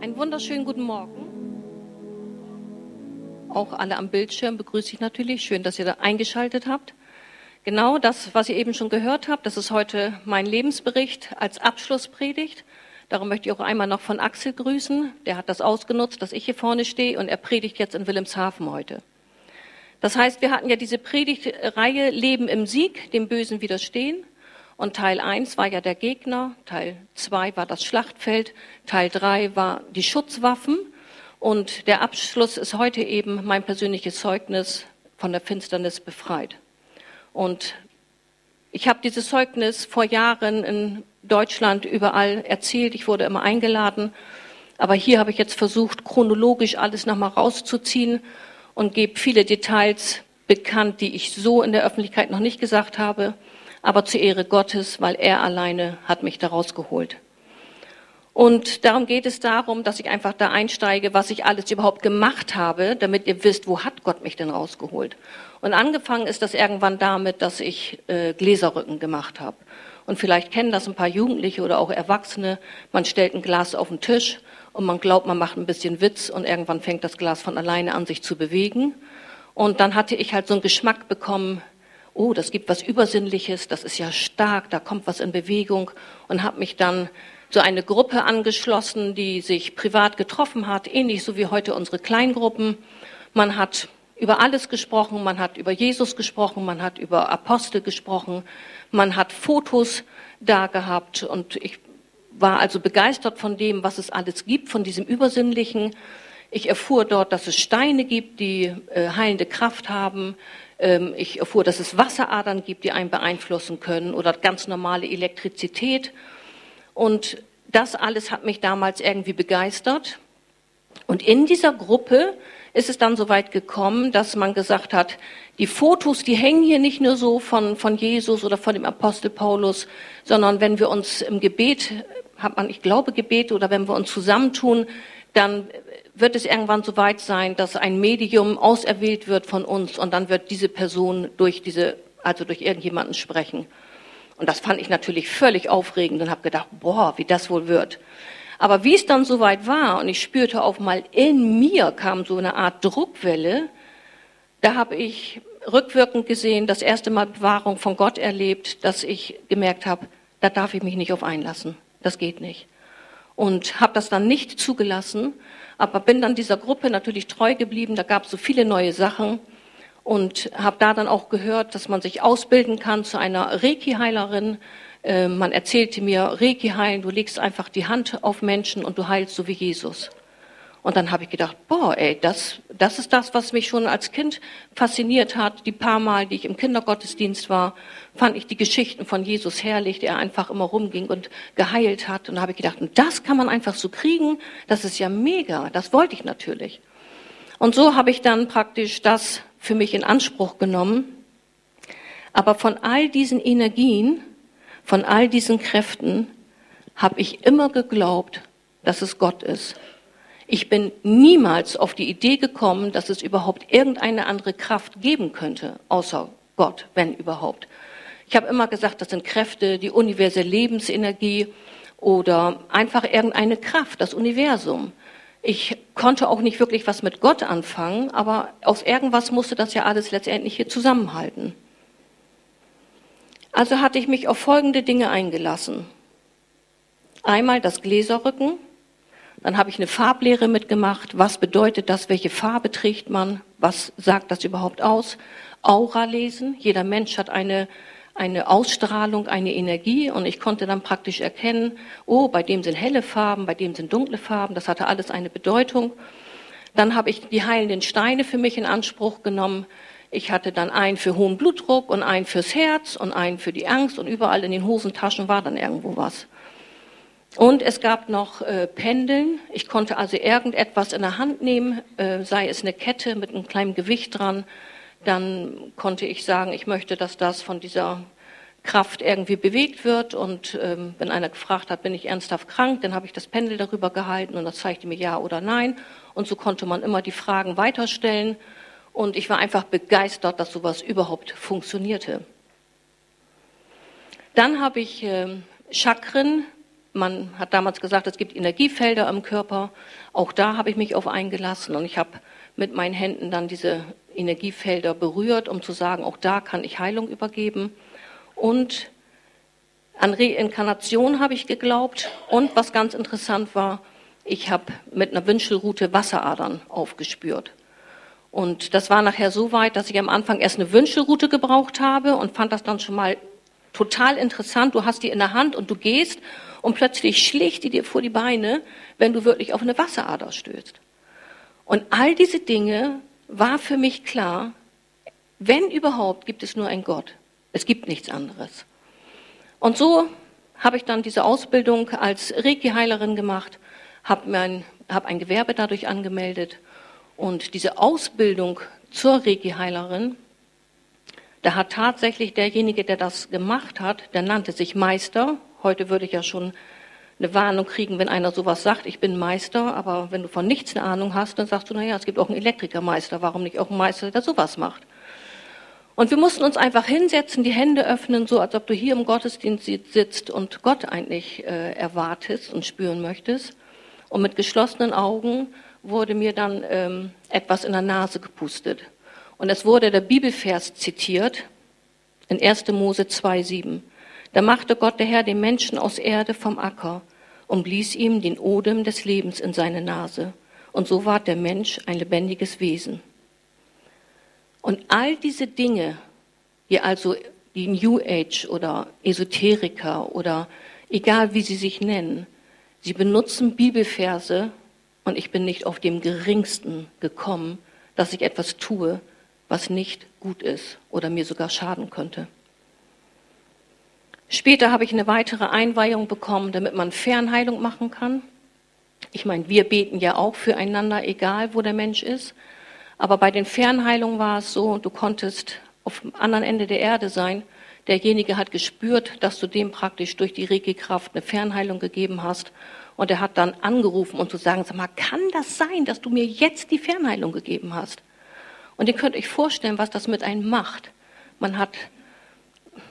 Einen wunderschönen guten Morgen. Auch alle am Bildschirm begrüße ich natürlich. Schön, dass ihr da eingeschaltet habt. Genau das, was ihr eben schon gehört habt, das ist heute mein Lebensbericht als Abschlusspredigt. Darum möchte ich auch einmal noch von Axel grüßen. Der hat das ausgenutzt, dass ich hier vorne stehe und er predigt jetzt in Wilhelmshaven heute. Das heißt, wir hatten ja diese Predigtreihe Leben im Sieg, dem Bösen widerstehen. Und Teil 1 war ja der Gegner, Teil 2 war das Schlachtfeld, Teil 3 war die Schutzwaffen. Und der Abschluss ist heute eben mein persönliches Zeugnis von der Finsternis befreit. Und ich habe dieses Zeugnis vor Jahren in Deutschland überall erzählt, ich wurde immer eingeladen, aber hier habe ich jetzt versucht, chronologisch alles nochmal rauszuziehen und gebe viele Details bekannt, die ich so in der Öffentlichkeit noch nicht gesagt habe aber zur Ehre Gottes, weil er alleine hat mich da rausgeholt. Und darum geht es darum, dass ich einfach da einsteige, was ich alles überhaupt gemacht habe, damit ihr wisst, wo hat Gott mich denn rausgeholt. Und angefangen ist das irgendwann damit, dass ich äh, Gläserrücken gemacht habe. Und vielleicht kennen das ein paar Jugendliche oder auch Erwachsene. Man stellt ein Glas auf den Tisch und man glaubt, man macht ein bisschen Witz und irgendwann fängt das Glas von alleine an, sich zu bewegen. Und dann hatte ich halt so einen Geschmack bekommen, oh, das gibt was Übersinnliches, das ist ja stark, da kommt was in Bewegung und habe mich dann so eine Gruppe angeschlossen, die sich privat getroffen hat, ähnlich so wie heute unsere Kleingruppen. Man hat über alles gesprochen, man hat über Jesus gesprochen, man hat über Apostel gesprochen, man hat Fotos da gehabt und ich war also begeistert von dem, was es alles gibt, von diesem Übersinnlichen. Ich erfuhr dort, dass es Steine gibt, die äh, heilende Kraft haben, ich erfuhr, dass es Wasseradern gibt, die einen beeinflussen können oder ganz normale Elektrizität. Und das alles hat mich damals irgendwie begeistert. Und in dieser Gruppe ist es dann so weit gekommen, dass man gesagt hat, die Fotos, die hängen hier nicht nur so von, von Jesus oder von dem Apostel Paulus, sondern wenn wir uns im Gebet, hat man, ich glaube, Gebet oder wenn wir uns zusammentun, dann wird es irgendwann so weit sein, dass ein Medium auserwählt wird von uns und dann wird diese Person durch diese, also durch irgendjemanden sprechen. Und das fand ich natürlich völlig aufregend und habe gedacht, boah, wie das wohl wird. Aber wie es dann soweit war und ich spürte auf mal in mir kam so eine Art Druckwelle, da habe ich rückwirkend gesehen, das erste Mal Bewahrung von Gott erlebt, dass ich gemerkt habe, da darf ich mich nicht auf einlassen. Das geht nicht. Und habe das dann nicht zugelassen aber bin dann dieser Gruppe natürlich treu geblieben. Da gab es so viele neue Sachen und habe da dann auch gehört, dass man sich ausbilden kann zu einer Reiki-Heilerin. Äh, man erzählte mir, Reiki heilen, du legst einfach die Hand auf Menschen und du heilst so wie Jesus. Und dann habe ich gedacht, boah, ey, das, das ist das, was mich schon als Kind fasziniert hat. Die paar Mal, die ich im Kindergottesdienst war, fand ich die Geschichten von Jesus herrlich, der einfach immer rumging und geheilt hat. Und da habe ich gedacht, das kann man einfach so kriegen. Das ist ja mega. Das wollte ich natürlich. Und so habe ich dann praktisch das für mich in Anspruch genommen. Aber von all diesen Energien, von all diesen Kräften habe ich immer geglaubt, dass es Gott ist. Ich bin niemals auf die Idee gekommen, dass es überhaupt irgendeine andere Kraft geben könnte, außer Gott, wenn überhaupt. Ich habe immer gesagt, das sind Kräfte, die universelle Lebensenergie oder einfach irgendeine Kraft, das Universum. Ich konnte auch nicht wirklich was mit Gott anfangen, aber aus irgendwas musste das ja alles letztendlich hier zusammenhalten. Also hatte ich mich auf folgende Dinge eingelassen. Einmal das Gläserrücken, dann habe ich eine Farblehre mitgemacht. Was bedeutet das? Welche Farbe trägt man? Was sagt das überhaupt aus? Aura lesen. Jeder Mensch hat eine, eine Ausstrahlung, eine Energie und ich konnte dann praktisch erkennen, oh, bei dem sind helle Farben, bei dem sind dunkle Farben. Das hatte alles eine Bedeutung. Dann habe ich die heilenden Steine für mich in Anspruch genommen. Ich hatte dann einen für hohen Blutdruck und einen fürs Herz und einen für die Angst und überall in den Hosentaschen war dann irgendwo was. Und es gab noch äh, Pendeln. Ich konnte also irgendetwas in der Hand nehmen, äh, sei es eine Kette mit einem kleinen Gewicht dran. Dann konnte ich sagen, ich möchte, dass das von dieser Kraft irgendwie bewegt wird. Und ähm, wenn einer gefragt hat, bin ich ernsthaft krank, dann habe ich das Pendel darüber gehalten und das zeigte mir ja oder nein. Und so konnte man immer die Fragen weiterstellen. Und ich war einfach begeistert, dass sowas überhaupt funktionierte. Dann habe ich äh, Chakren man hat damals gesagt, es gibt Energiefelder im Körper. Auch da habe ich mich auf eingelassen und ich habe mit meinen Händen dann diese Energiefelder berührt, um zu sagen, auch da kann ich Heilung übergeben. Und an Reinkarnation habe ich geglaubt. Und was ganz interessant war, ich habe mit einer Wünschelrute Wasseradern aufgespürt. Und das war nachher so weit, dass ich am Anfang erst eine Wünschelrute gebraucht habe und fand das dann schon mal total interessant. Du hast die in der Hand und du gehst und plötzlich schlägt die dir vor die Beine, wenn du wirklich auf eine Wasserader stößt. Und all diese Dinge war für mich klar, wenn überhaupt, gibt es nur einen Gott. Es gibt nichts anderes. Und so habe ich dann diese Ausbildung als Reiki-Heilerin gemacht, habe mein, hab ein Gewerbe dadurch angemeldet und diese Ausbildung zur Reiki-Heilerin, da hat tatsächlich derjenige, der das gemacht hat, der nannte sich Meister. Heute würde ich ja schon eine Warnung kriegen, wenn einer sowas sagt, ich bin Meister, aber wenn du von nichts eine Ahnung hast, dann sagst du, naja, es gibt auch einen Elektrikermeister, warum nicht auch einen Meister, der sowas macht? Und wir mussten uns einfach hinsetzen, die Hände öffnen, so als ob du hier im Gottesdienst sitzt und Gott eigentlich äh, erwartest und spüren möchtest. Und mit geschlossenen Augen wurde mir dann ähm, etwas in der Nase gepustet. Und es wurde der Bibelvers zitiert in 1. Mose 2,7. Da machte Gott der Herr den Menschen aus Erde vom Acker und blies ihm den Odem des Lebens in seine Nase. Und so ward der Mensch ein lebendiges Wesen. Und all diese Dinge, die also die New Age oder Esoteriker oder egal wie sie sich nennen, sie benutzen Bibelverse und ich bin nicht auf dem geringsten gekommen, dass ich etwas tue, was nicht gut ist oder mir sogar schaden könnte. Später habe ich eine weitere Einweihung bekommen, damit man Fernheilung machen kann. Ich meine, wir beten ja auch füreinander, egal wo der Mensch ist. Aber bei den Fernheilungen war es so, du konntest auf dem anderen Ende der Erde sein. Derjenige hat gespürt, dass du dem praktisch durch die Regelkraft eine Fernheilung gegeben hast. Und er hat dann angerufen und zu sagen, sag mal, kann das sein, dass du mir jetzt die Fernheilung gegeben hast? Und ihr könnt euch vorstellen, was das mit einem macht. Man hat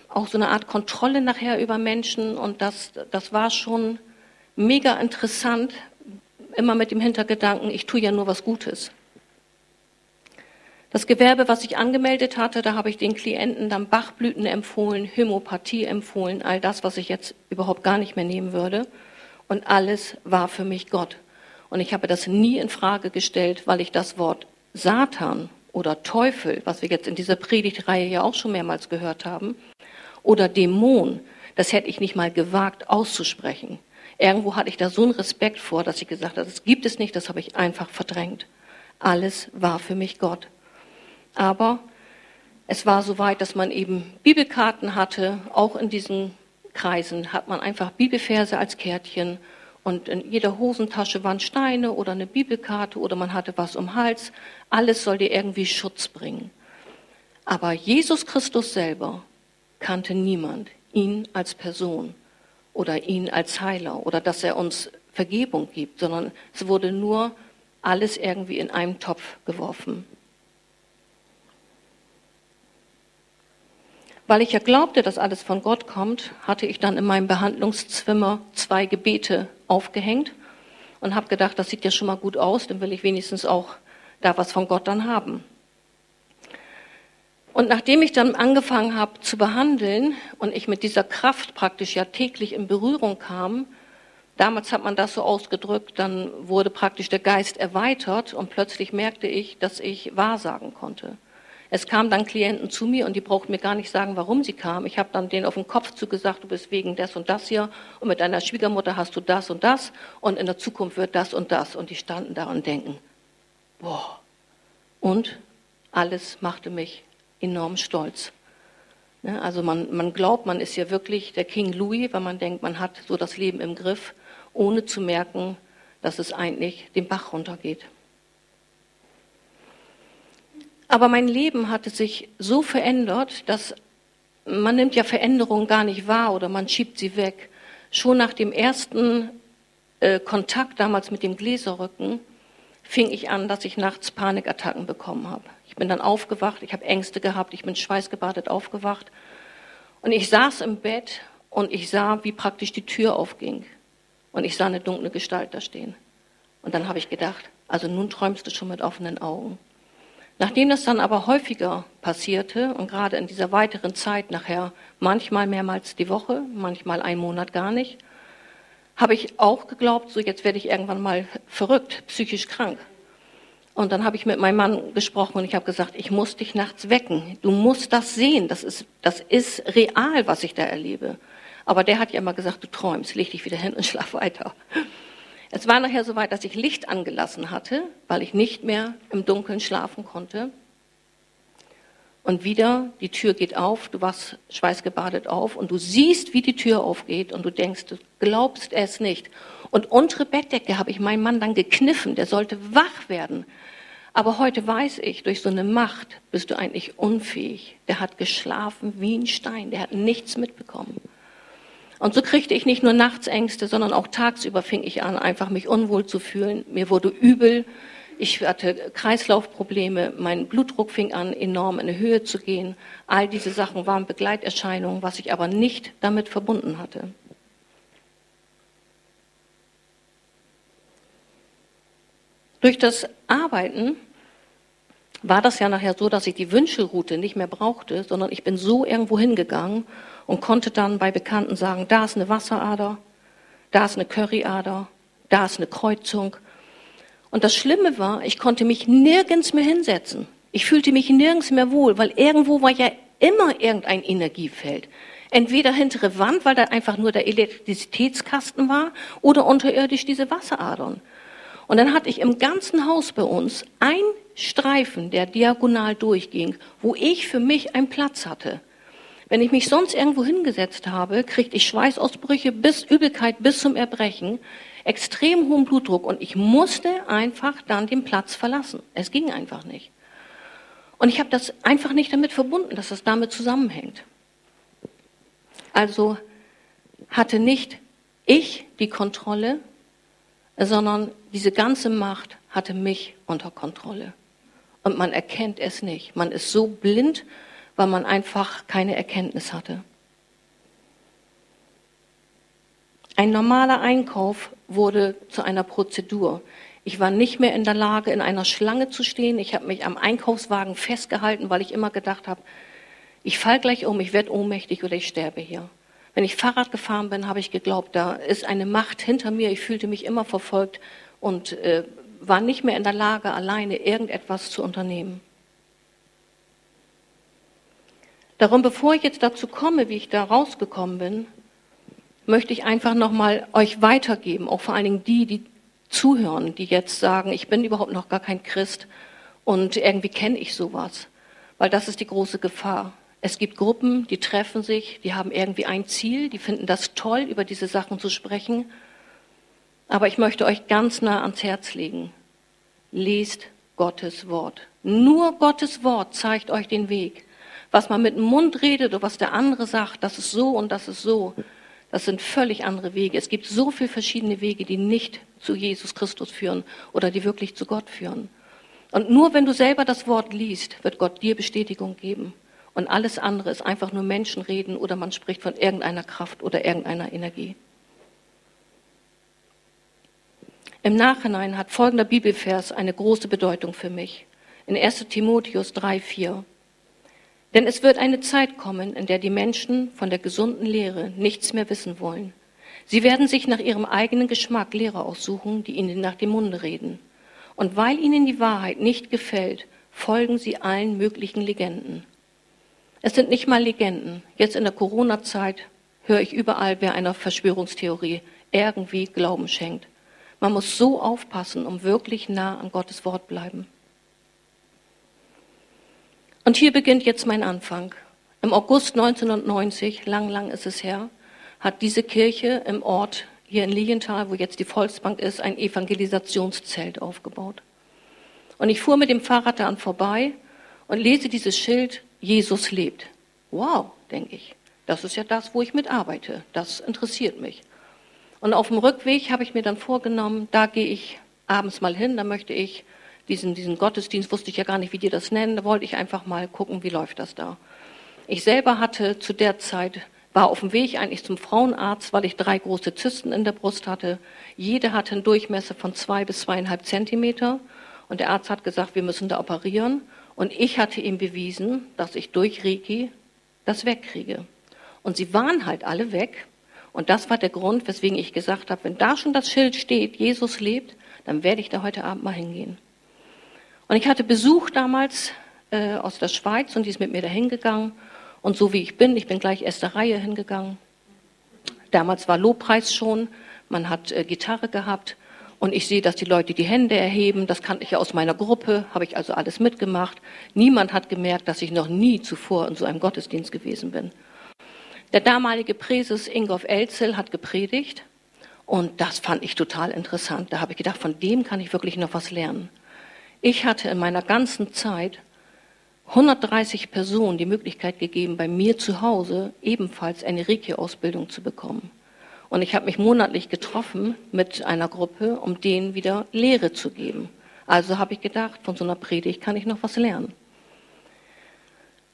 auch so eine Art Kontrolle nachher über Menschen und das, das war schon mega interessant, immer mit dem Hintergedanken, ich tue ja nur was Gutes. Das Gewerbe, was ich angemeldet hatte, da habe ich den Klienten dann Bachblüten empfohlen, Hämopathie empfohlen, all das, was ich jetzt überhaupt gar nicht mehr nehmen würde. Und alles war für mich Gott. Und ich habe das nie in Frage gestellt, weil ich das Wort Satan oder Teufel, was wir jetzt in dieser Predigtreihe ja auch schon mehrmals gehört haben, oder Dämon, das hätte ich nicht mal gewagt auszusprechen. Irgendwo hatte ich da so einen Respekt vor, dass ich gesagt habe, das gibt es nicht, das habe ich einfach verdrängt. Alles war für mich Gott. Aber es war so weit, dass man eben Bibelkarten hatte. Auch in diesen Kreisen hat man einfach Bibelverse als Kärtchen und in jeder Hosentasche waren Steine oder eine Bibelkarte oder man hatte was um Hals. Alles soll dir irgendwie Schutz bringen. Aber Jesus Christus selber kannte niemand, ihn als Person oder ihn als Heiler oder dass er uns Vergebung gibt, sondern es wurde nur alles irgendwie in einem Topf geworfen. Weil ich ja glaubte, dass alles von Gott kommt, hatte ich dann in meinem Behandlungszimmer zwei Gebete aufgehängt und habe gedacht, das sieht ja schon mal gut aus, dann will ich wenigstens auch da was von Gott dann haben. Und nachdem ich dann angefangen habe zu behandeln und ich mit dieser Kraft praktisch ja täglich in Berührung kam, damals hat man das so ausgedrückt, dann wurde praktisch der Geist erweitert und plötzlich merkte ich, dass ich wahrsagen konnte. Es kamen dann Klienten zu mir und die brauchten mir gar nicht sagen, warum sie kamen. Ich habe dann denen auf den Kopf zugesagt, du bist wegen das und das hier und mit deiner Schwiegermutter hast du das und das und in der Zukunft wird das und das. Und die standen da und denken, boah. Und alles machte mich enorm stolz. Ne, also man, man glaubt, man ist ja wirklich der King Louis, weil man denkt, man hat so das Leben im Griff, ohne zu merken, dass es eigentlich den Bach runtergeht. Aber mein Leben hatte sich so verändert, dass man nimmt ja Veränderungen gar nicht wahr oder man schiebt sie weg. Schon nach dem ersten äh, Kontakt damals mit dem Gläserrücken fing ich an, dass ich nachts Panikattacken bekommen habe. Ich bin dann aufgewacht, ich habe Ängste gehabt, ich bin schweißgebadet aufgewacht und ich saß im Bett und ich sah, wie praktisch die Tür aufging. Und ich sah eine dunkle Gestalt da stehen. Und dann habe ich gedacht, also nun träumst du schon mit offenen Augen. Nachdem das dann aber häufiger passierte und gerade in dieser weiteren Zeit nachher, manchmal mehrmals die Woche, manchmal einen Monat gar nicht, habe ich auch geglaubt, so jetzt werde ich irgendwann mal verrückt, psychisch krank. Und dann habe ich mit meinem Mann gesprochen und ich habe gesagt, ich muss dich nachts wecken. Du musst das sehen. Das ist, das ist real, was ich da erlebe. Aber der hat ja immer gesagt, du träumst, leg dich wieder hin und schlaf weiter. Es war nachher so weit, dass ich Licht angelassen hatte, weil ich nicht mehr im Dunkeln schlafen konnte. Und wieder, die Tür geht auf, du wachst schweißgebadet auf und du siehst, wie die Tür aufgeht und du denkst, du glaubst es nicht. Und untere Bettdecke habe ich meinen Mann dann gekniffen, der sollte wach werden. Aber heute weiß ich, durch so eine Macht bist du eigentlich unfähig. Der hat geschlafen wie ein Stein, der hat nichts mitbekommen. Und so kriegte ich nicht nur Nachtsängste, sondern auch tagsüber fing ich an, einfach mich unwohl zu fühlen. Mir wurde übel. Ich hatte Kreislaufprobleme. Mein Blutdruck fing an, enorm in die Höhe zu gehen. All diese Sachen waren Begleiterscheinungen, was ich aber nicht damit verbunden hatte. Durch das Arbeiten war das ja nachher so, dass ich die Wünschelroute nicht mehr brauchte, sondern ich bin so irgendwo hingegangen und konnte dann bei Bekannten sagen, da ist eine Wasserader, da ist eine Curryader, da ist eine Kreuzung. Und das Schlimme war, ich konnte mich nirgends mehr hinsetzen. Ich fühlte mich nirgends mehr wohl, weil irgendwo war ja immer irgendein Energiefeld. Entweder hintere Wand, weil da einfach nur der Elektrizitätskasten war, oder unterirdisch diese Wasseradern. Und dann hatte ich im ganzen Haus bei uns ein Streifen, der diagonal durchging, wo ich für mich einen Platz hatte. Wenn ich mich sonst irgendwo hingesetzt habe, kriegte ich Schweißausbrüche bis Übelkeit bis zum Erbrechen, extrem hohen Blutdruck und ich musste einfach dann den Platz verlassen. Es ging einfach nicht. Und ich habe das einfach nicht damit verbunden, dass das damit zusammenhängt. Also hatte nicht ich die Kontrolle, sondern diese ganze Macht hatte mich unter Kontrolle. Und man erkennt es nicht. Man ist so blind, weil man einfach keine Erkenntnis hatte. Ein normaler Einkauf wurde zu einer Prozedur. Ich war nicht mehr in der Lage, in einer Schlange zu stehen. Ich habe mich am Einkaufswagen festgehalten, weil ich immer gedacht habe, ich fall gleich um, ich werde ohnmächtig oder ich sterbe hier. Wenn ich Fahrrad gefahren bin, habe ich geglaubt, da ist eine Macht hinter mir. Ich fühlte mich immer verfolgt und äh, war nicht mehr in der Lage, alleine irgendetwas zu unternehmen. Darum, bevor ich jetzt dazu komme, wie ich da rausgekommen bin, möchte ich einfach nochmal euch weitergeben, auch vor allen Dingen die, die zuhören, die jetzt sagen, ich bin überhaupt noch gar kein Christ und irgendwie kenne ich sowas. Weil das ist die große Gefahr. Es gibt Gruppen, die treffen sich, die haben irgendwie ein Ziel, die finden das toll, über diese Sachen zu sprechen. Aber ich möchte euch ganz nah ans Herz legen. Lest Gottes Wort. Nur Gottes Wort zeigt euch den Weg. Was man mit dem Mund redet oder was der andere sagt, das ist so und das ist so, das sind völlig andere Wege. Es gibt so viele verschiedene Wege, die nicht zu Jesus Christus führen oder die wirklich zu Gott führen. Und nur wenn du selber das Wort liest, wird Gott dir Bestätigung geben. Und alles andere ist einfach nur Menschenreden oder man spricht von irgendeiner Kraft oder irgendeiner Energie. Im Nachhinein hat folgender Bibelvers eine große Bedeutung für mich. In 1 Timotheus 3, 4. Denn es wird eine Zeit kommen, in der die Menschen von der gesunden Lehre nichts mehr wissen wollen. Sie werden sich nach ihrem eigenen Geschmack Lehrer aussuchen, die ihnen nach dem Munde reden. Und weil ihnen die Wahrheit nicht gefällt, folgen sie allen möglichen Legenden. Es sind nicht mal Legenden. Jetzt in der Corona-Zeit höre ich überall, wer einer Verschwörungstheorie irgendwie Glauben schenkt. Man muss so aufpassen, um wirklich nah an Gottes Wort bleiben. Und hier beginnt jetzt mein Anfang. Im August 1990, lang, lang ist es her, hat diese Kirche im Ort hier in Lilienthal, wo jetzt die Volksbank ist, ein Evangelisationszelt aufgebaut. Und ich fuhr mit dem Fahrrad daran vorbei und lese dieses Schild, Jesus lebt. Wow, denke ich. Das ist ja das, wo ich mitarbeite. Das interessiert mich. Und auf dem Rückweg habe ich mir dann vorgenommen, da gehe ich abends mal hin, da möchte ich diesen, diesen Gottesdienst wusste ich ja gar nicht, wie die das nennen. Da wollte ich einfach mal gucken, wie läuft das da. Ich selber hatte zu der Zeit war auf dem Weg eigentlich zum Frauenarzt, weil ich drei große Zysten in der Brust hatte. Jede hatte einen Durchmesser von zwei bis zweieinhalb Zentimeter. Und der Arzt hat gesagt, wir müssen da operieren. Und ich hatte ihm bewiesen, dass ich durch Reiki das wegkriege. Und sie waren halt alle weg. Und das war der Grund, weswegen ich gesagt habe, wenn da schon das Schild steht, Jesus lebt, dann werde ich da heute Abend mal hingehen. Und ich hatte Besuch damals äh, aus der Schweiz und die ist mit mir da hingegangen. Und so wie ich bin, ich bin gleich erster Reihe hingegangen. Damals war Lobpreis schon, man hat äh, Gitarre gehabt und ich sehe, dass die Leute die Hände erheben. Das kannte ich ja aus meiner Gruppe, habe ich also alles mitgemacht. Niemand hat gemerkt, dass ich noch nie zuvor in so einem Gottesdienst gewesen bin. Der damalige Präses Ingolf Elzel hat gepredigt und das fand ich total interessant. Da habe ich gedacht, von dem kann ich wirklich noch was lernen. Ich hatte in meiner ganzen Zeit 130 Personen die Möglichkeit gegeben, bei mir zu Hause ebenfalls eine Reiki-Ausbildung zu bekommen. Und ich habe mich monatlich getroffen mit einer Gruppe, um denen wieder Lehre zu geben. Also habe ich gedacht, von so einer Predigt kann ich noch was lernen.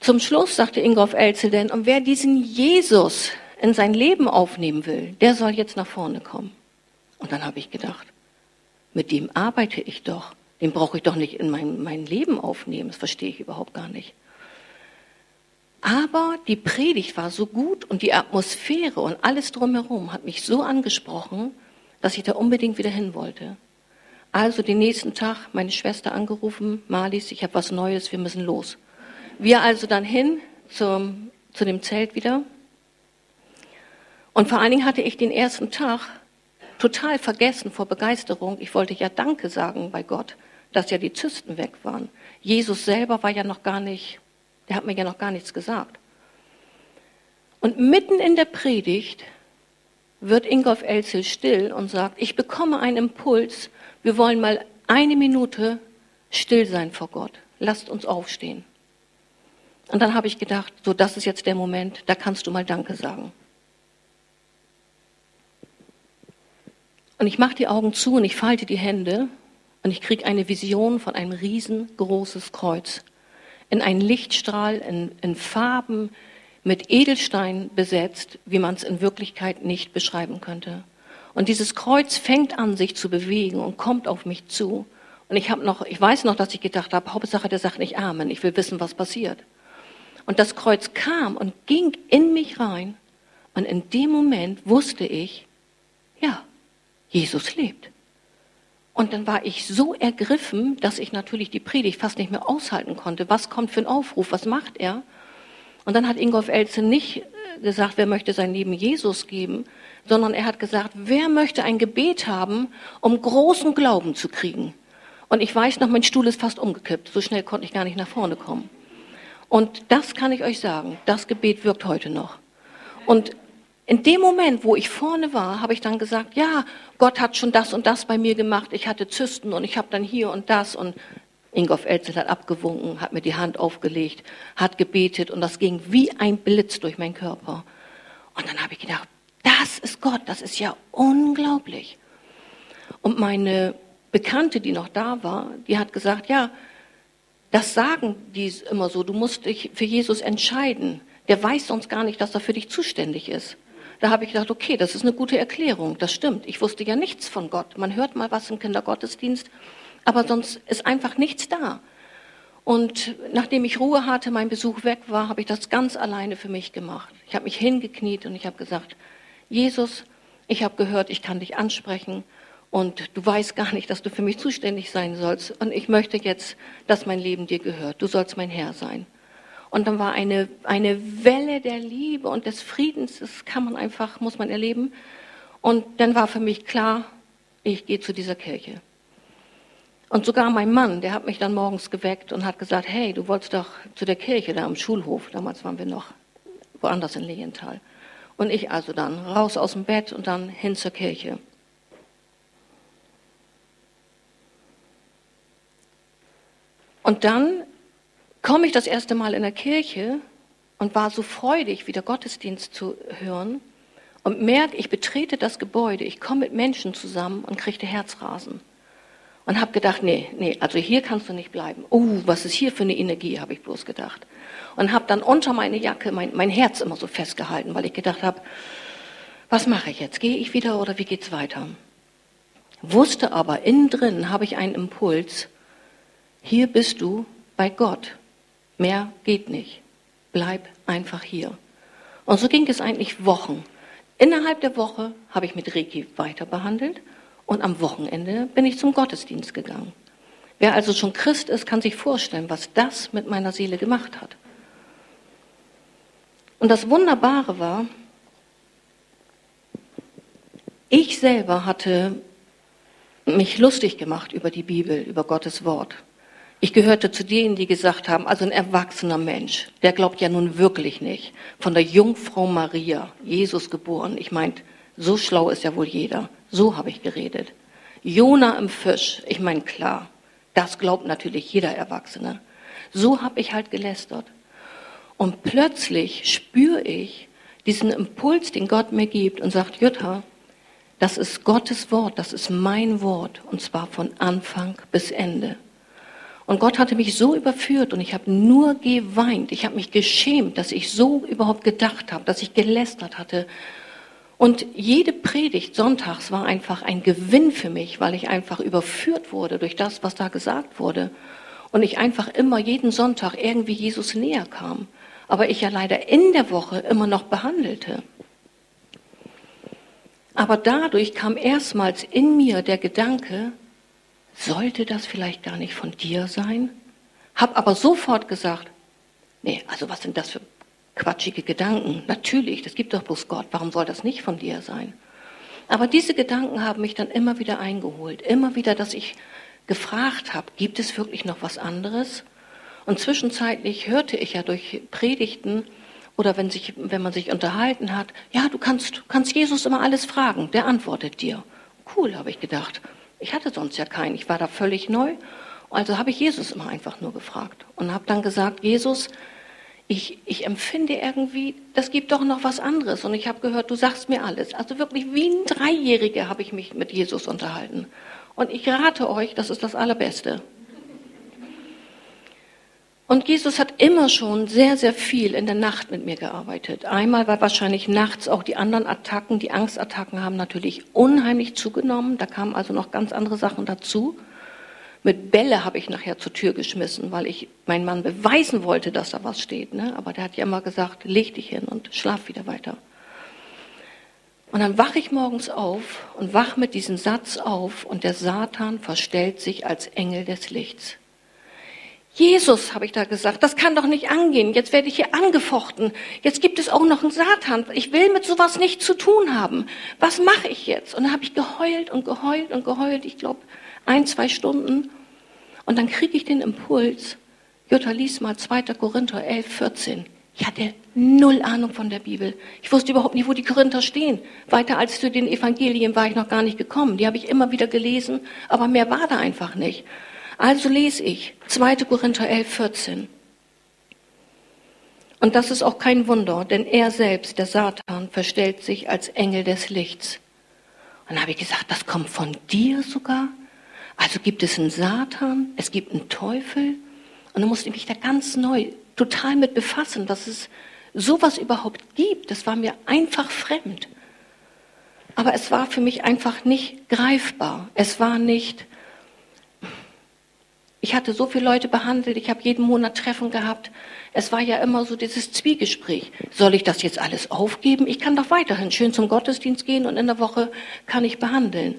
Zum Schluss sagte Ingolf Elzel denn, und wer diesen Jesus in sein Leben aufnehmen will, der soll jetzt nach vorne kommen. Und dann habe ich gedacht, mit dem arbeite ich doch. Den brauche ich doch nicht in mein, mein Leben aufnehmen. Das verstehe ich überhaupt gar nicht. Aber die Predigt war so gut und die Atmosphäre und alles drumherum hat mich so angesprochen, dass ich da unbedingt wieder hin wollte. Also den nächsten Tag meine Schwester angerufen, Marlies, ich habe was Neues, wir müssen los. Wir also dann hin zum, zu dem Zelt wieder. Und vor allen Dingen hatte ich den ersten Tag total vergessen vor Begeisterung. Ich wollte ja Danke sagen bei Gott dass ja die Zysten weg waren. Jesus selber war ja noch gar nicht, der hat mir ja noch gar nichts gesagt. Und mitten in der Predigt wird Ingolf Elzel still und sagt, ich bekomme einen Impuls, wir wollen mal eine Minute still sein vor Gott. Lasst uns aufstehen. Und dann habe ich gedacht, so das ist jetzt der Moment, da kannst du mal Danke sagen. Und ich mache die Augen zu und ich falte die Hände und ich kriege eine Vision von einem riesengroßes Kreuz. In einen Lichtstrahl, in, in Farben, mit Edelstein besetzt, wie man es in Wirklichkeit nicht beschreiben könnte. Und dieses Kreuz fängt an, sich zu bewegen und kommt auf mich zu. Und ich habe noch, ich weiß noch, dass ich gedacht habe, Hauptsache der sagt nicht Amen, ich will wissen, was passiert. Und das Kreuz kam und ging in mich rein. Und in dem Moment wusste ich, ja, Jesus lebt. Und dann war ich so ergriffen, dass ich natürlich die Predigt fast nicht mehr aushalten konnte. Was kommt für ein Aufruf? Was macht er? Und dann hat Ingolf Elze nicht äh, gesagt, wer möchte sein Leben Jesus geben, sondern er hat gesagt, wer möchte ein Gebet haben, um großen Glauben zu kriegen? Und ich weiß noch, mein Stuhl ist fast umgekippt. So schnell konnte ich gar nicht nach vorne kommen. Und das kann ich euch sagen. Das Gebet wirkt heute noch. Und in dem Moment, wo ich vorne war, habe ich dann gesagt, ja, Gott hat schon das und das bei mir gemacht. Ich hatte Zysten und ich habe dann hier und das und Ingolf Elzel hat abgewunken, hat mir die Hand aufgelegt, hat gebetet und das ging wie ein Blitz durch meinen Körper. Und dann habe ich gedacht, das ist Gott, das ist ja unglaublich. Und meine Bekannte, die noch da war, die hat gesagt, ja, das sagen die immer so, du musst dich für Jesus entscheiden. Der weiß sonst gar nicht, dass er für dich zuständig ist. Da habe ich gedacht, okay, das ist eine gute Erklärung. Das stimmt. Ich wusste ja nichts von Gott. Man hört mal was im Kindergottesdienst, aber sonst ist einfach nichts da. Und nachdem ich Ruhe hatte, mein Besuch weg war, habe ich das ganz alleine für mich gemacht. Ich habe mich hingekniet und ich habe gesagt, Jesus, ich habe gehört, ich kann dich ansprechen und du weißt gar nicht, dass du für mich zuständig sein sollst. Und ich möchte jetzt, dass mein Leben dir gehört. Du sollst mein Herr sein. Und dann war eine, eine Welle der Liebe und des Friedens, das kann man einfach, muss man erleben. Und dann war für mich klar, ich gehe zu dieser Kirche. Und sogar mein Mann, der hat mich dann morgens geweckt und hat gesagt, hey, du wolltest doch zu der Kirche da am Schulhof. Damals waren wir noch woanders in Lehenthal. Und ich also dann raus aus dem Bett und dann hin zur Kirche. Und dann komme ich das erste Mal in der Kirche und war so freudig, wieder Gottesdienst zu hören und merke, ich betrete das Gebäude, ich komme mit Menschen zusammen und kriege Herzrasen. Und habe gedacht, nee, nee, also hier kannst du nicht bleiben. Oh, was ist hier für eine Energie, habe ich bloß gedacht. Und habe dann unter meine Jacke mein, mein Herz immer so festgehalten, weil ich gedacht habe, was mache ich jetzt? Gehe ich wieder oder wie geht's weiter? Wusste aber, innen drin habe ich einen Impuls, hier bist du bei Gott. Mehr geht nicht. Bleib einfach hier. Und so ging es eigentlich Wochen. Innerhalb der Woche habe ich mit Reiki weiter behandelt und am Wochenende bin ich zum Gottesdienst gegangen. Wer also schon Christ ist, kann sich vorstellen, was das mit meiner Seele gemacht hat. Und das Wunderbare war, ich selber hatte mich lustig gemacht über die Bibel, über Gottes Wort. Ich gehörte zu denen, die gesagt haben, also ein erwachsener Mensch, der glaubt ja nun wirklich nicht. Von der Jungfrau Maria, Jesus geboren. Ich meinte, so schlau ist ja wohl jeder. So habe ich geredet. Jona im Fisch. Ich meine, klar, das glaubt natürlich jeder Erwachsene. So habe ich halt gelästert. Und plötzlich spüre ich diesen Impuls, den Gott mir gibt und sagt, Jutta, das ist Gottes Wort, das ist mein Wort und zwar von Anfang bis Ende. Und Gott hatte mich so überführt und ich habe nur geweint. Ich habe mich geschämt, dass ich so überhaupt gedacht habe, dass ich gelästert hatte. Und jede Predigt sonntags war einfach ein Gewinn für mich, weil ich einfach überführt wurde durch das, was da gesagt wurde. Und ich einfach immer jeden Sonntag irgendwie Jesus näher kam. Aber ich ja leider in der Woche immer noch behandelte. Aber dadurch kam erstmals in mir der Gedanke, sollte das vielleicht gar nicht von dir sein? Hab aber sofort gesagt, nee, also was sind das für quatschige Gedanken? Natürlich, das gibt doch bloß Gott, warum soll das nicht von dir sein? Aber diese Gedanken haben mich dann immer wieder eingeholt, immer wieder, dass ich gefragt habe, gibt es wirklich noch was anderes? Und zwischenzeitlich hörte ich ja durch Predigten oder wenn, sich, wenn man sich unterhalten hat, ja, du kannst, kannst Jesus immer alles fragen, der antwortet dir. Cool, habe ich gedacht. Ich hatte sonst ja keinen. Ich war da völlig neu. Also habe ich Jesus immer einfach nur gefragt und habe dann gesagt, Jesus, ich, ich empfinde irgendwie, das gibt doch noch was anderes. Und ich habe gehört, du sagst mir alles. Also wirklich wie ein Dreijähriger habe ich mich mit Jesus unterhalten. Und ich rate euch, das ist das Allerbeste. Und Jesus hat immer schon sehr, sehr viel in der Nacht mit mir gearbeitet. Einmal, weil wahrscheinlich nachts auch die anderen Attacken, die Angstattacken haben natürlich unheimlich zugenommen. Da kamen also noch ganz andere Sachen dazu. Mit Bälle habe ich nachher zur Tür geschmissen, weil ich meinem Mann beweisen wollte, dass da was steht. Ne? Aber der hat ja immer gesagt, leg dich hin und schlaf wieder weiter. Und dann wache ich morgens auf und wach mit diesem Satz auf und der Satan verstellt sich als Engel des Lichts. Jesus, habe ich da gesagt, das kann doch nicht angehen. Jetzt werde ich hier angefochten. Jetzt gibt es auch noch einen Satan. Ich will mit sowas nichts zu tun haben. Was mache ich jetzt? Und dann habe ich geheult und geheult und geheult. Ich glaube, ein, zwei Stunden. Und dann kriege ich den Impuls. Jutta, lies mal 2. Korinther 11, 14. Ich hatte null Ahnung von der Bibel. Ich wusste überhaupt nicht, wo die Korinther stehen. Weiter als zu den Evangelien war ich noch gar nicht gekommen. Die habe ich immer wieder gelesen, aber mehr war da einfach nicht. Also lese ich 2. Korinther 11, 14. Und das ist auch kein Wunder, denn er selbst, der Satan, verstellt sich als Engel des Lichts. Und dann habe ich gesagt, das kommt von dir sogar? Also gibt es einen Satan, es gibt einen Teufel. Und dann musste ich mich da ganz neu, total mit befassen, dass es sowas überhaupt gibt. Das war mir einfach fremd. Aber es war für mich einfach nicht greifbar. Es war nicht ich hatte so viele Leute behandelt, ich habe jeden Monat Treffen gehabt. Es war ja immer so dieses Zwiegespräch. Soll ich das jetzt alles aufgeben? Ich kann doch weiterhin schön zum Gottesdienst gehen und in der Woche kann ich behandeln.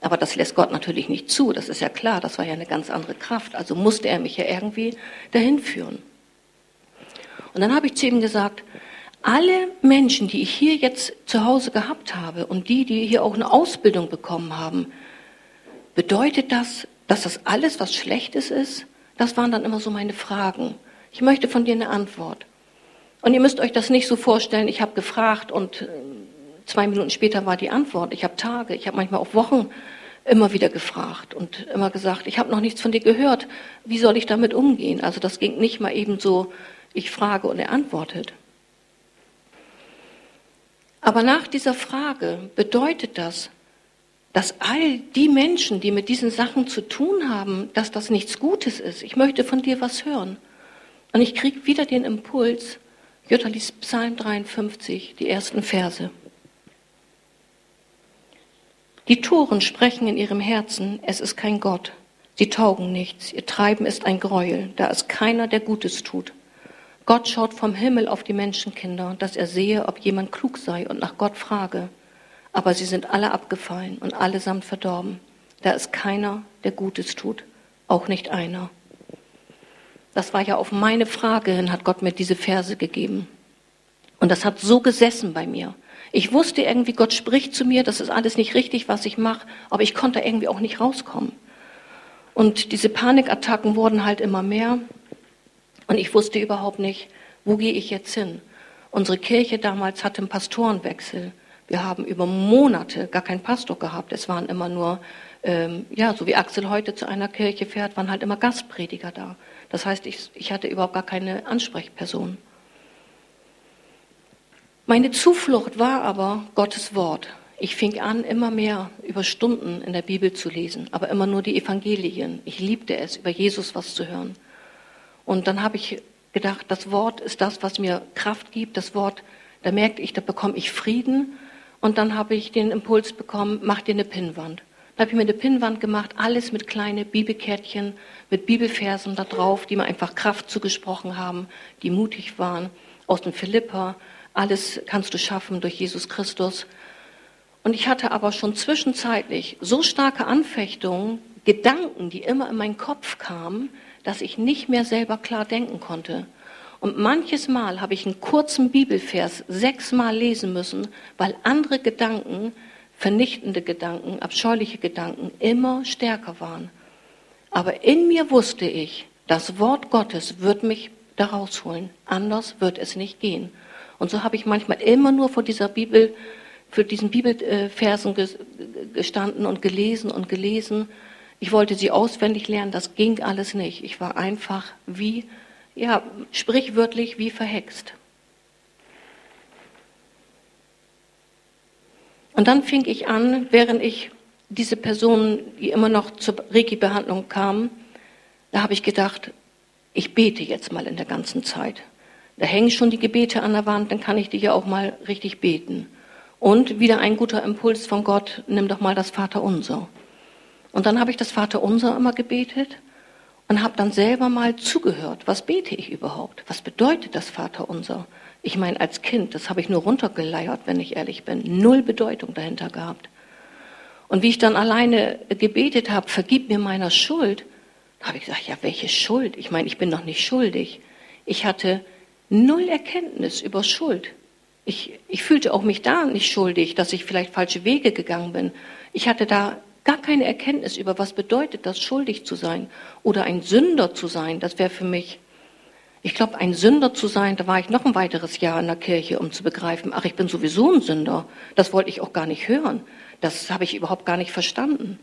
Aber das lässt Gott natürlich nicht zu, das ist ja klar, das war ja eine ganz andere Kraft. Also musste er mich ja irgendwie dahin führen. Und dann habe ich zu ihm gesagt, alle Menschen, die ich hier jetzt zu Hause gehabt habe und die, die hier auch eine Ausbildung bekommen haben, bedeutet das, dass das alles, was Schlechtes ist, das waren dann immer so meine Fragen. Ich möchte von dir eine Antwort. Und ihr müsst euch das nicht so vorstellen, ich habe gefragt und äh, zwei Minuten später war die Antwort. Ich habe Tage, ich habe manchmal auch Wochen immer wieder gefragt und immer gesagt, ich habe noch nichts von dir gehört, wie soll ich damit umgehen? Also das ging nicht mal eben so, ich frage und er antwortet. Aber nach dieser Frage bedeutet das, dass all die Menschen, die mit diesen Sachen zu tun haben, dass das nichts Gutes ist. Ich möchte von dir was hören. Und ich kriege wieder den Impuls, Jutta liest Psalm 53, die ersten Verse. Die Toren sprechen in ihrem Herzen, es ist kein Gott. Sie taugen nichts, ihr Treiben ist ein Gräuel, da ist keiner, der Gutes tut. Gott schaut vom Himmel auf die Menschenkinder, dass er sehe, ob jemand klug sei und nach Gott frage aber sie sind alle abgefallen und allesamt verdorben. Da ist keiner, der Gutes tut, auch nicht einer. Das war ja auf meine Frage hin, hat Gott mir diese Verse gegeben. Und das hat so gesessen bei mir. Ich wusste irgendwie, Gott spricht zu mir, das ist alles nicht richtig, was ich mache, aber ich konnte irgendwie auch nicht rauskommen. Und diese Panikattacken wurden halt immer mehr. Und ich wusste überhaupt nicht, wo gehe ich jetzt hin. Unsere Kirche damals hatte einen Pastorenwechsel. Wir haben über Monate gar keinen Pastor gehabt. Es waren immer nur, ähm, ja, so wie Axel heute zu einer Kirche fährt, waren halt immer Gastprediger da. Das heißt, ich, ich hatte überhaupt gar keine Ansprechperson. Meine Zuflucht war aber Gottes Wort. Ich fing an, immer mehr über Stunden in der Bibel zu lesen, aber immer nur die Evangelien. Ich liebte es, über Jesus was zu hören. Und dann habe ich gedacht, das Wort ist das, was mir Kraft gibt. Das Wort, da merkte ich, da bekomme ich Frieden und dann habe ich den Impuls bekommen, mach dir eine Pinnwand. Dann habe ich mir eine Pinnwand gemacht, alles mit kleinen Bibelkärtchen, mit Bibelversen da drauf, die mir einfach Kraft zugesprochen haben, die mutig waren, aus dem Philippa. Alles kannst du schaffen durch Jesus Christus. Und ich hatte aber schon zwischenzeitlich so starke Anfechtungen, Gedanken, die immer in meinen Kopf kamen, dass ich nicht mehr selber klar denken konnte. Und manches Mal habe ich einen kurzen Bibelvers sechsmal lesen müssen, weil andere Gedanken, vernichtende Gedanken, abscheuliche Gedanken immer stärker waren. Aber in mir wusste ich, das Wort Gottes wird mich da rausholen. Anders wird es nicht gehen. Und so habe ich manchmal immer nur vor dieser Bibel, für diesen Bibelversen gestanden und gelesen und gelesen. Ich wollte sie auswendig lernen, das ging alles nicht. Ich war einfach wie ja, sprichwörtlich wie verhext. Und dann fing ich an, während ich diese Person, die immer noch zur Reiki-Behandlung kam, da habe ich gedacht, ich bete jetzt mal in der ganzen Zeit. Da hängen schon die Gebete an der Wand, dann kann ich die ja auch mal richtig beten. Und wieder ein guter Impuls von Gott, nimm doch mal das Vaterunser. Und dann habe ich das Vaterunser immer gebetet und habe dann selber mal zugehört, was bete ich überhaupt? Was bedeutet das Vaterunser? Ich meine, als Kind, das habe ich nur runtergeleiert, wenn ich ehrlich bin, null Bedeutung dahinter gehabt. Und wie ich dann alleine gebetet habe, vergib mir meiner Schuld, da habe ich gesagt, ja, welche Schuld? Ich meine, ich bin doch nicht schuldig. Ich hatte null Erkenntnis über Schuld. Ich, ich fühlte auch mich da nicht schuldig, dass ich vielleicht falsche Wege gegangen bin. Ich hatte da gar keine Erkenntnis über, was bedeutet das, schuldig zu sein oder ein Sünder zu sein. Das wäre für mich, ich glaube, ein Sünder zu sein, da war ich noch ein weiteres Jahr in der Kirche, um zu begreifen, ach, ich bin sowieso ein Sünder. Das wollte ich auch gar nicht hören. Das habe ich überhaupt gar nicht verstanden.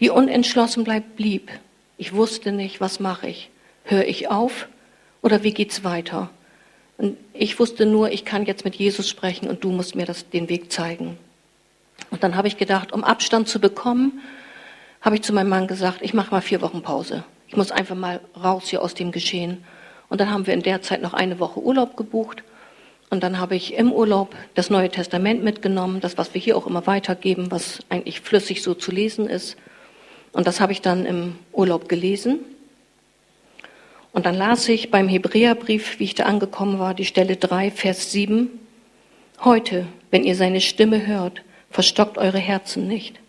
Die Unentschlossenheit blieb. Ich wusste nicht, was mache ich. Höre ich auf oder wie geht's weiter? Und ich wusste nur, ich kann jetzt mit Jesus sprechen und du musst mir das, den Weg zeigen. Und dann habe ich gedacht, um Abstand zu bekommen, habe ich zu meinem Mann gesagt, ich mache mal vier Wochen Pause. Ich muss einfach mal raus hier aus dem Geschehen. Und dann haben wir in der Zeit noch eine Woche Urlaub gebucht. Und dann habe ich im Urlaub das Neue Testament mitgenommen, das, was wir hier auch immer weitergeben, was eigentlich flüssig so zu lesen ist. Und das habe ich dann im Urlaub gelesen. Und dann las ich beim Hebräerbrief, wie ich da angekommen war, die Stelle 3, Vers 7. Heute, wenn ihr seine Stimme hört, verstockt eure Herzen nicht.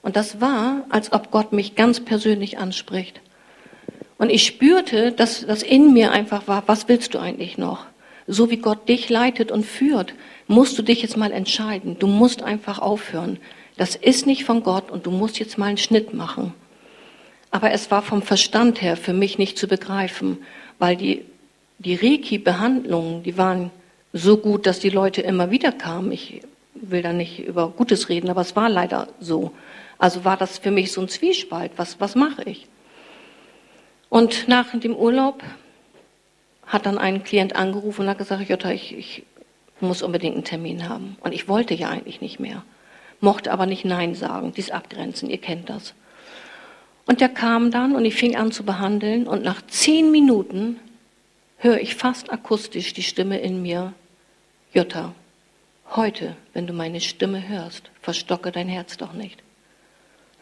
Und das war, als ob Gott mich ganz persönlich anspricht. Und ich spürte, dass das in mir einfach war, was willst du eigentlich noch? So wie Gott dich leitet und führt, musst du dich jetzt mal entscheiden. Du musst einfach aufhören. Das ist nicht von Gott und du musst jetzt mal einen Schnitt machen. Aber es war vom Verstand her für mich nicht zu begreifen, weil die, die Reiki-Behandlungen, die waren so gut, dass die Leute immer wieder kamen. Ich will da nicht über Gutes reden, aber es war leider so. Also war das für mich so ein Zwiespalt. Was, was mache ich? Und nach dem Urlaub hat dann ein Klient angerufen und hat gesagt, Jutta, ich, ich muss unbedingt einen Termin haben. Und ich wollte ja eigentlich nicht mehr, mochte aber nicht Nein sagen, dies abgrenzen, ihr kennt das. Und der kam dann und ich fing an zu behandeln und nach zehn Minuten höre ich fast akustisch die Stimme in mir, Jutta, heute, wenn du meine Stimme hörst, verstocke dein Herz doch nicht.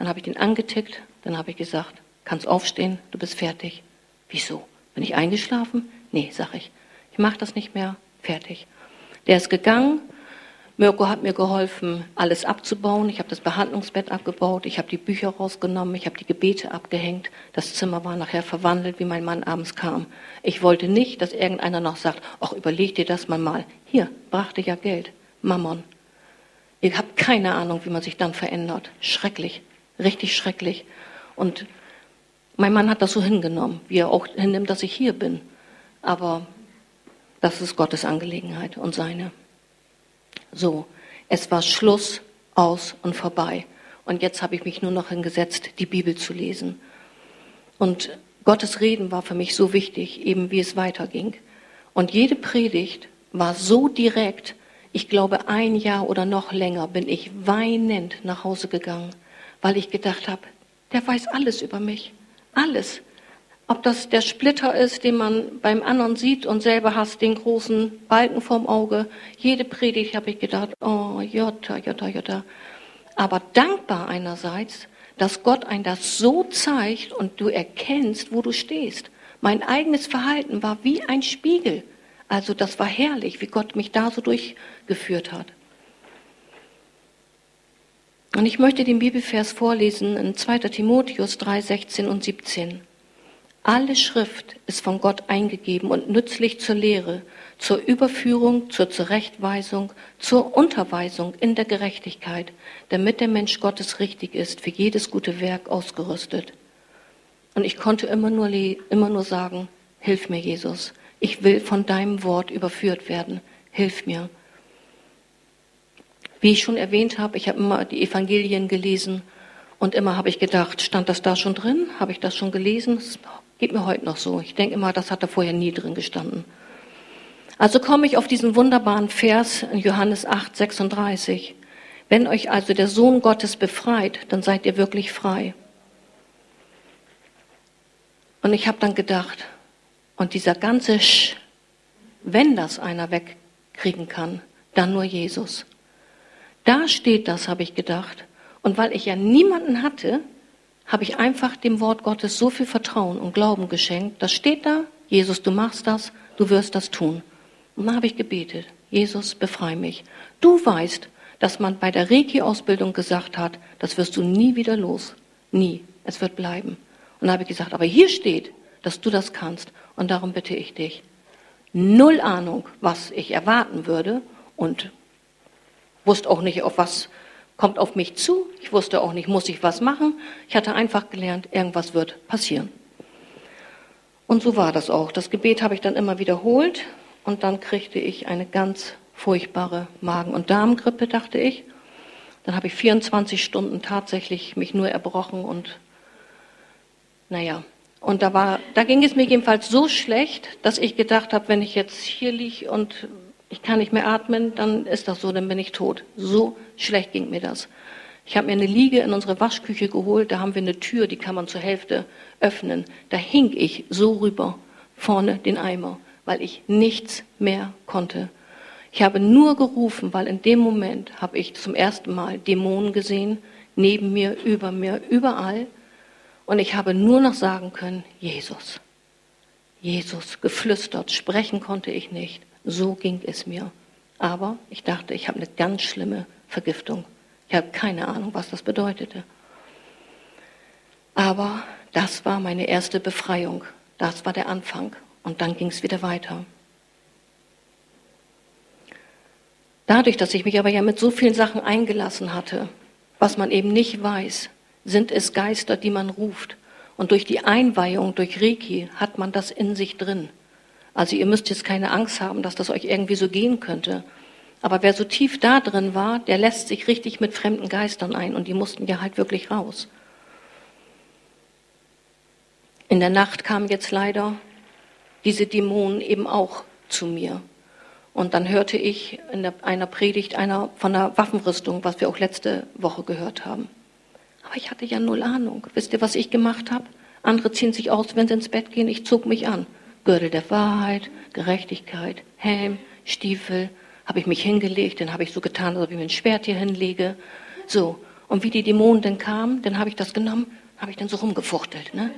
Dann habe ich den angetickt, dann habe ich gesagt, kannst aufstehen, du bist fertig. Wieso? Bin ich eingeschlafen? Nee, sag ich. Ich mache das nicht mehr, fertig. Der ist gegangen. Mirko hat mir geholfen, alles abzubauen. Ich habe das Behandlungsbett abgebaut. Ich habe die Bücher rausgenommen. Ich habe die Gebete abgehängt. Das Zimmer war nachher verwandelt, wie mein Mann abends kam. Ich wollte nicht, dass irgendeiner noch sagt, ach, überleg dir das mal mal. Hier, brachte ja Geld. Mammon. Ihr habt keine Ahnung, wie man sich dann verändert. Schrecklich. Richtig schrecklich. Und mein Mann hat das so hingenommen, wie er auch hinnimmt, dass ich hier bin. Aber das ist Gottes Angelegenheit und seine. So, es war Schluss, aus und vorbei. Und jetzt habe ich mich nur noch hingesetzt, die Bibel zu lesen. Und Gottes Reden war für mich so wichtig, eben wie es weiterging. Und jede Predigt war so direkt, ich glaube ein Jahr oder noch länger bin ich weinend nach Hause gegangen, weil ich gedacht habe, der weiß alles über mich. Alles. Ob das der Splitter ist, den man beim anderen sieht und selber hast den großen Balken vorm Auge. Jede Predigt habe ich gedacht, oh, Jota, Jota, Jota. Aber dankbar einerseits, dass Gott ein das so zeigt und du erkennst, wo du stehst. Mein eigenes Verhalten war wie ein Spiegel. Also das war herrlich, wie Gott mich da so durchgeführt hat. Und ich möchte den Bibelvers vorlesen in 2. Timotheus 3, 16 und 17. Alle Schrift ist von Gott eingegeben und nützlich zur Lehre, zur Überführung, zur Zurechtweisung, zur Unterweisung in der Gerechtigkeit, damit der Mensch Gottes richtig ist, für jedes gute Werk ausgerüstet. Und ich konnte immer nur, immer nur sagen, hilf mir, Jesus. Ich will von deinem Wort überführt werden. Hilf mir. Wie ich schon erwähnt habe, ich habe immer die Evangelien gelesen und immer habe ich gedacht, stand das da schon drin? Habe ich das schon gelesen? Geht mir heute noch so. Ich denke immer, das hat da vorher nie drin gestanden. Also komme ich auf diesen wunderbaren Vers in Johannes 8, 36. Wenn euch also der Sohn Gottes befreit, dann seid ihr wirklich frei. Und ich habe dann gedacht, und dieser ganze Sch, wenn das einer wegkriegen kann, dann nur Jesus. Da steht das, habe ich gedacht. Und weil ich ja niemanden hatte, habe ich einfach dem Wort Gottes so viel Vertrauen und Glauben geschenkt. Das steht da, Jesus, du machst das, du wirst das tun. Und dann habe ich gebetet, Jesus, befrei mich. Du weißt, dass man bei der Reiki-Ausbildung gesagt hat, das wirst du nie wieder los. Nie. Es wird bleiben. Und dann habe ich gesagt, aber hier steht, dass du das kannst. Und darum bitte ich dich. Null Ahnung, was ich erwarten würde und wusste auch nicht, auf was kommt auf mich zu. Ich wusste auch nicht, muss ich was machen. Ich hatte einfach gelernt, irgendwas wird passieren. Und so war das auch. Das Gebet habe ich dann immer wiederholt und dann kriegte ich eine ganz furchtbare Magen- und Darmgrippe, dachte ich. Dann habe ich 24 Stunden tatsächlich mich nur erbrochen und naja. Und da war, da ging es mir jedenfalls so schlecht, dass ich gedacht habe, wenn ich jetzt hier liege und ich kann nicht mehr atmen, dann ist das so, dann bin ich tot. So schlecht ging mir das. Ich habe mir eine Liege in unsere Waschküche geholt, da haben wir eine Tür, die kann man zur Hälfte öffnen. Da hing ich so rüber, vorne den Eimer, weil ich nichts mehr konnte. Ich habe nur gerufen, weil in dem Moment habe ich zum ersten Mal Dämonen gesehen, neben mir, über mir, überall. Und ich habe nur noch sagen können, Jesus. Jesus, geflüstert, sprechen konnte ich nicht. So ging es mir. Aber ich dachte, ich habe eine ganz schlimme Vergiftung. Ich habe keine Ahnung, was das bedeutete. Aber das war meine erste Befreiung. Das war der Anfang. Und dann ging es wieder weiter. Dadurch, dass ich mich aber ja mit so vielen Sachen eingelassen hatte, was man eben nicht weiß, sind es Geister, die man ruft. Und durch die Einweihung, durch Reiki, hat man das in sich drin. Also ihr müsst jetzt keine Angst haben, dass das euch irgendwie so gehen könnte. Aber wer so tief da drin war, der lässt sich richtig mit fremden Geistern ein und die mussten ja halt wirklich raus. In der Nacht kamen jetzt leider diese Dämonen eben auch zu mir. Und dann hörte ich in der, einer Predigt einer von der Waffenrüstung, was wir auch letzte Woche gehört haben. Aber ich hatte ja null Ahnung. Wisst ihr, was ich gemacht habe? Andere ziehen sich aus, wenn sie ins Bett gehen. Ich zog mich an. Gürtel der Wahrheit, Gerechtigkeit, Helm, Stiefel. Habe ich mich hingelegt, dann habe ich so getan, als ob ich mir ein Schwert hier hinlege. So. Und wie die Dämonen dann kamen, dann habe ich das genommen, habe ich dann so rumgefuchtelt. Ne?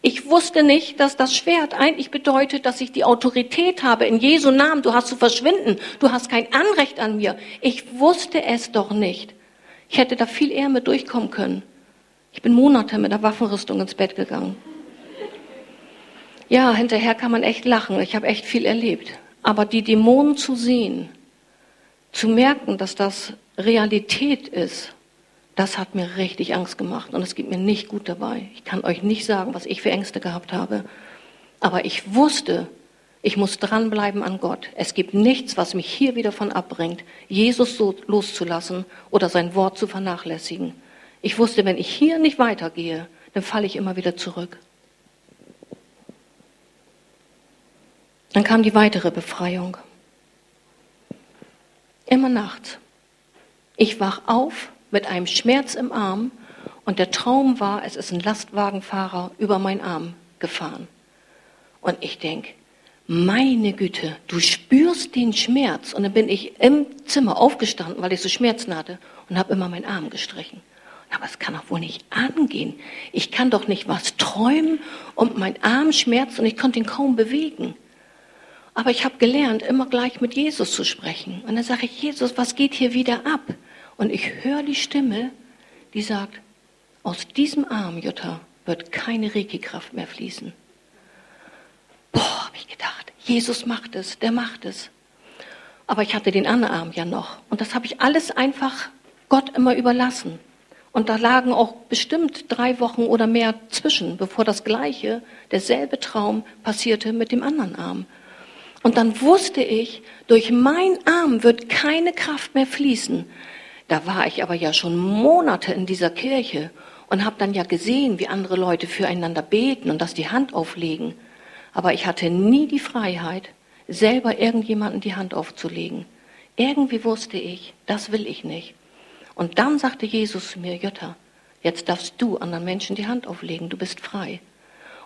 Ich wusste nicht, dass das Schwert eigentlich bedeutet, dass ich die Autorität habe. In Jesu Namen, du hast zu verschwinden. Du hast kein Anrecht an mir. Ich wusste es doch nicht. Ich hätte da viel eher mit durchkommen können. Ich bin Monate mit der Waffenrüstung ins Bett gegangen. Ja, hinterher kann man echt lachen. Ich habe echt viel erlebt. Aber die Dämonen zu sehen, zu merken, dass das Realität ist, das hat mir richtig Angst gemacht und es geht mir nicht gut dabei. Ich kann euch nicht sagen, was ich für Ängste gehabt habe. Aber ich wusste, ich muss dranbleiben an Gott. Es gibt nichts, was mich hier wieder von abbringt, Jesus so loszulassen oder sein Wort zu vernachlässigen. Ich wusste, wenn ich hier nicht weitergehe, dann falle ich immer wieder zurück. Dann kam die weitere Befreiung. Immer nachts. Ich wach auf mit einem Schmerz im Arm und der Traum war, es ist ein Lastwagenfahrer über meinen Arm gefahren. Und ich denke, meine Güte, du spürst den Schmerz. Und dann bin ich im Zimmer aufgestanden, weil ich so Schmerzen hatte und habe immer meinen Arm gestrichen. Aber es kann doch wohl nicht angehen. Ich kann doch nicht was träumen und mein Arm schmerzt und ich konnte ihn kaum bewegen. Aber ich habe gelernt, immer gleich mit Jesus zu sprechen. Und dann sage ich, Jesus, was geht hier wieder ab? Und ich höre die Stimme, die sagt, aus diesem Arm, Jutta, wird keine Reiki-Kraft mehr fließen. Boah, habe ich gedacht, Jesus macht es, der macht es. Aber ich hatte den anderen Arm ja noch. Und das habe ich alles einfach Gott immer überlassen. Und da lagen auch bestimmt drei Wochen oder mehr zwischen, bevor das gleiche, derselbe Traum passierte mit dem anderen Arm. Und dann wusste ich, durch meinen Arm wird keine Kraft mehr fließen. Da war ich aber ja schon Monate in dieser Kirche und habe dann ja gesehen, wie andere Leute füreinander beten und dass die Hand auflegen. Aber ich hatte nie die Freiheit, selber irgendjemanden die Hand aufzulegen. Irgendwie wusste ich, das will ich nicht. Und dann sagte Jesus zu mir, Jutta, jetzt darfst du anderen Menschen die Hand auflegen, du bist frei.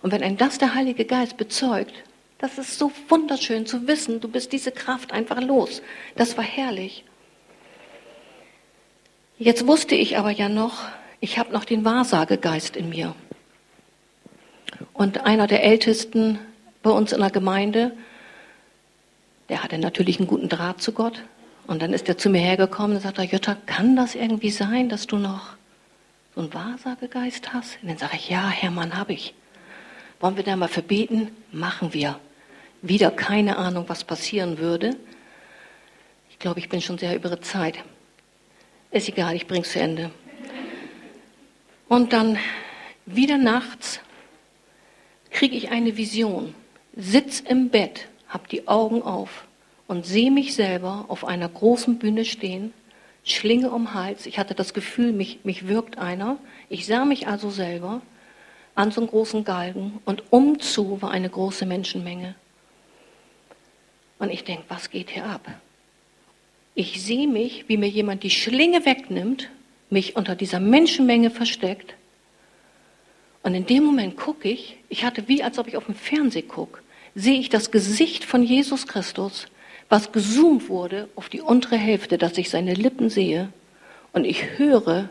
Und wenn ein das der Heilige Geist bezeugt, das ist so wunderschön zu wissen, du bist diese Kraft einfach los. Das war herrlich. Jetzt wusste ich aber ja noch, ich habe noch den Wahrsagegeist in mir. Und einer der Ältesten bei uns in der Gemeinde, der hatte natürlich einen guten Draht zu Gott. Und dann ist er zu mir hergekommen und sagte, Jutta, kann das irgendwie sein, dass du noch so einen Wahrsagegeist hast? Und dann sage ich, ja, Hermann, habe ich. Wollen wir da mal verbeten? Machen wir. Wieder keine Ahnung, was passieren würde. Ich glaube, ich bin schon sehr über Zeit. Ist egal, ich bring's zu Ende. Und dann wieder nachts kriege ich eine Vision, sitz im Bett, hab die Augen auf und sehe mich selber auf einer großen Bühne stehen, Schlinge um Hals. Ich hatte das Gefühl, mich, mich wirkt einer. Ich sah mich also selber an so einem großen Galgen und umzu war eine große Menschenmenge. Und ich denke, was geht hier ab? Ich sehe mich, wie mir jemand die Schlinge wegnimmt, mich unter dieser Menschenmenge versteckt. Und in dem Moment gucke ich, ich hatte wie, als ob ich auf dem Fernseh gucke, sehe ich das Gesicht von Jesus Christus, was gezoomt wurde auf die untere Hälfte, dass ich seine Lippen sehe. Und ich höre,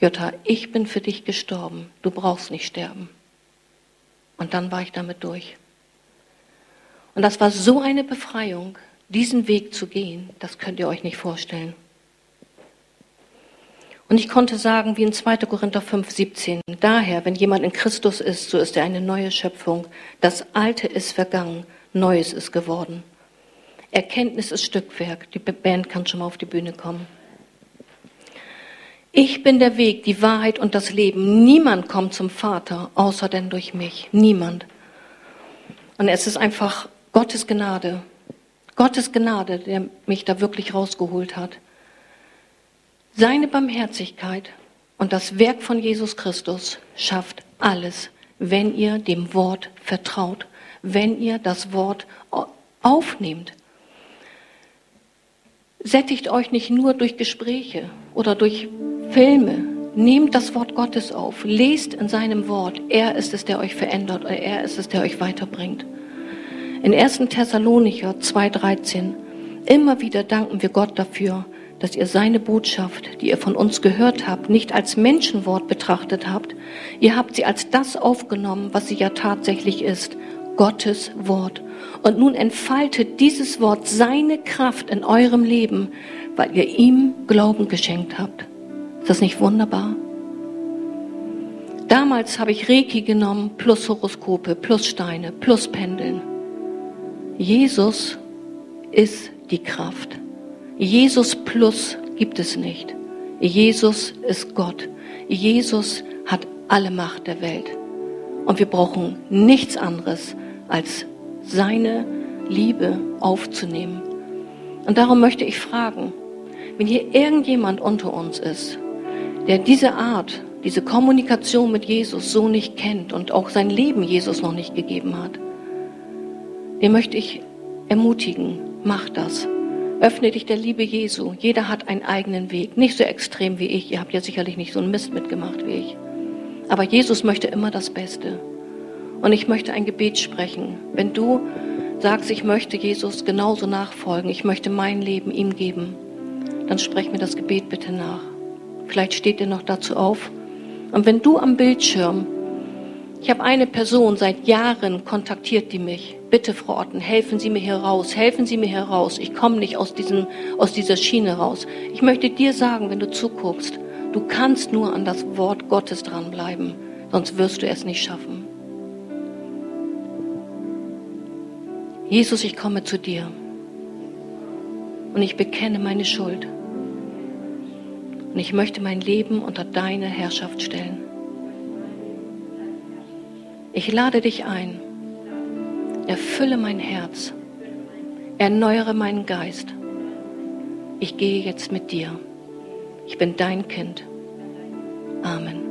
Jutta, ich bin für dich gestorben, du brauchst nicht sterben. Und dann war ich damit durch. Und das war so eine Befreiung, diesen Weg zu gehen, das könnt ihr euch nicht vorstellen. Und ich konnte sagen, wie in 2. Korinther 5, 17, daher, wenn jemand in Christus ist, so ist er eine neue Schöpfung. Das Alte ist vergangen, Neues ist geworden. Erkenntnis ist Stückwerk. Die Band kann schon mal auf die Bühne kommen. Ich bin der Weg, die Wahrheit und das Leben. Niemand kommt zum Vater, außer denn durch mich. Niemand. Und es ist einfach Gottes Gnade, Gottes Gnade, der mich da wirklich rausgeholt hat. Seine Barmherzigkeit und das Werk von Jesus Christus schafft alles, wenn ihr dem Wort vertraut, wenn ihr das Wort aufnehmt. sättigt euch nicht nur durch Gespräche oder durch Filme. Nehmt das Wort Gottes auf, lest in seinem Wort. Er ist es, der euch verändert, oder er ist es, der euch weiterbringt. In 1. Thessalonicher 2,13 immer wieder danken wir Gott dafür, dass ihr seine Botschaft, die ihr von uns gehört habt, nicht als Menschenwort betrachtet habt. Ihr habt sie als das aufgenommen, was sie ja tatsächlich ist, Gottes Wort. Und nun entfaltet dieses Wort seine Kraft in eurem Leben, weil ihr ihm Glauben geschenkt habt. Ist das nicht wunderbar? Damals habe ich Reiki genommen, plus Horoskope, plus Steine, plus Pendeln. Jesus ist die Kraft. Jesus plus gibt es nicht. Jesus ist Gott. Jesus hat alle Macht der Welt. Und wir brauchen nichts anderes, als seine Liebe aufzunehmen. Und darum möchte ich fragen, wenn hier irgendjemand unter uns ist, der diese Art, diese Kommunikation mit Jesus so nicht kennt und auch sein Leben Jesus noch nicht gegeben hat, den möchte ich ermutigen, mach das. Öffne dich der Liebe Jesu. Jeder hat einen eigenen Weg. Nicht so extrem wie ich. Ihr habt ja sicherlich nicht so einen Mist mitgemacht wie ich. Aber Jesus möchte immer das Beste. Und ich möchte ein Gebet sprechen. Wenn du sagst, ich möchte Jesus genauso nachfolgen, ich möchte mein Leben ihm geben, dann sprech mir das Gebet bitte nach. Vielleicht steht ihr noch dazu auf. Und wenn du am Bildschirm ich habe eine Person seit Jahren kontaktiert die mich. Bitte, Frau Otten, helfen Sie mir hier raus, helfen Sie mir hier raus. Ich komme nicht aus, diesem, aus dieser Schiene raus. Ich möchte dir sagen, wenn du zuguckst, du kannst nur an das Wort Gottes dranbleiben, sonst wirst du es nicht schaffen. Jesus, ich komme zu dir und ich bekenne meine Schuld. Und ich möchte mein Leben unter deine Herrschaft stellen. Ich lade dich ein. Erfülle mein Herz. Erneuere meinen Geist. Ich gehe jetzt mit dir. Ich bin dein Kind. Amen.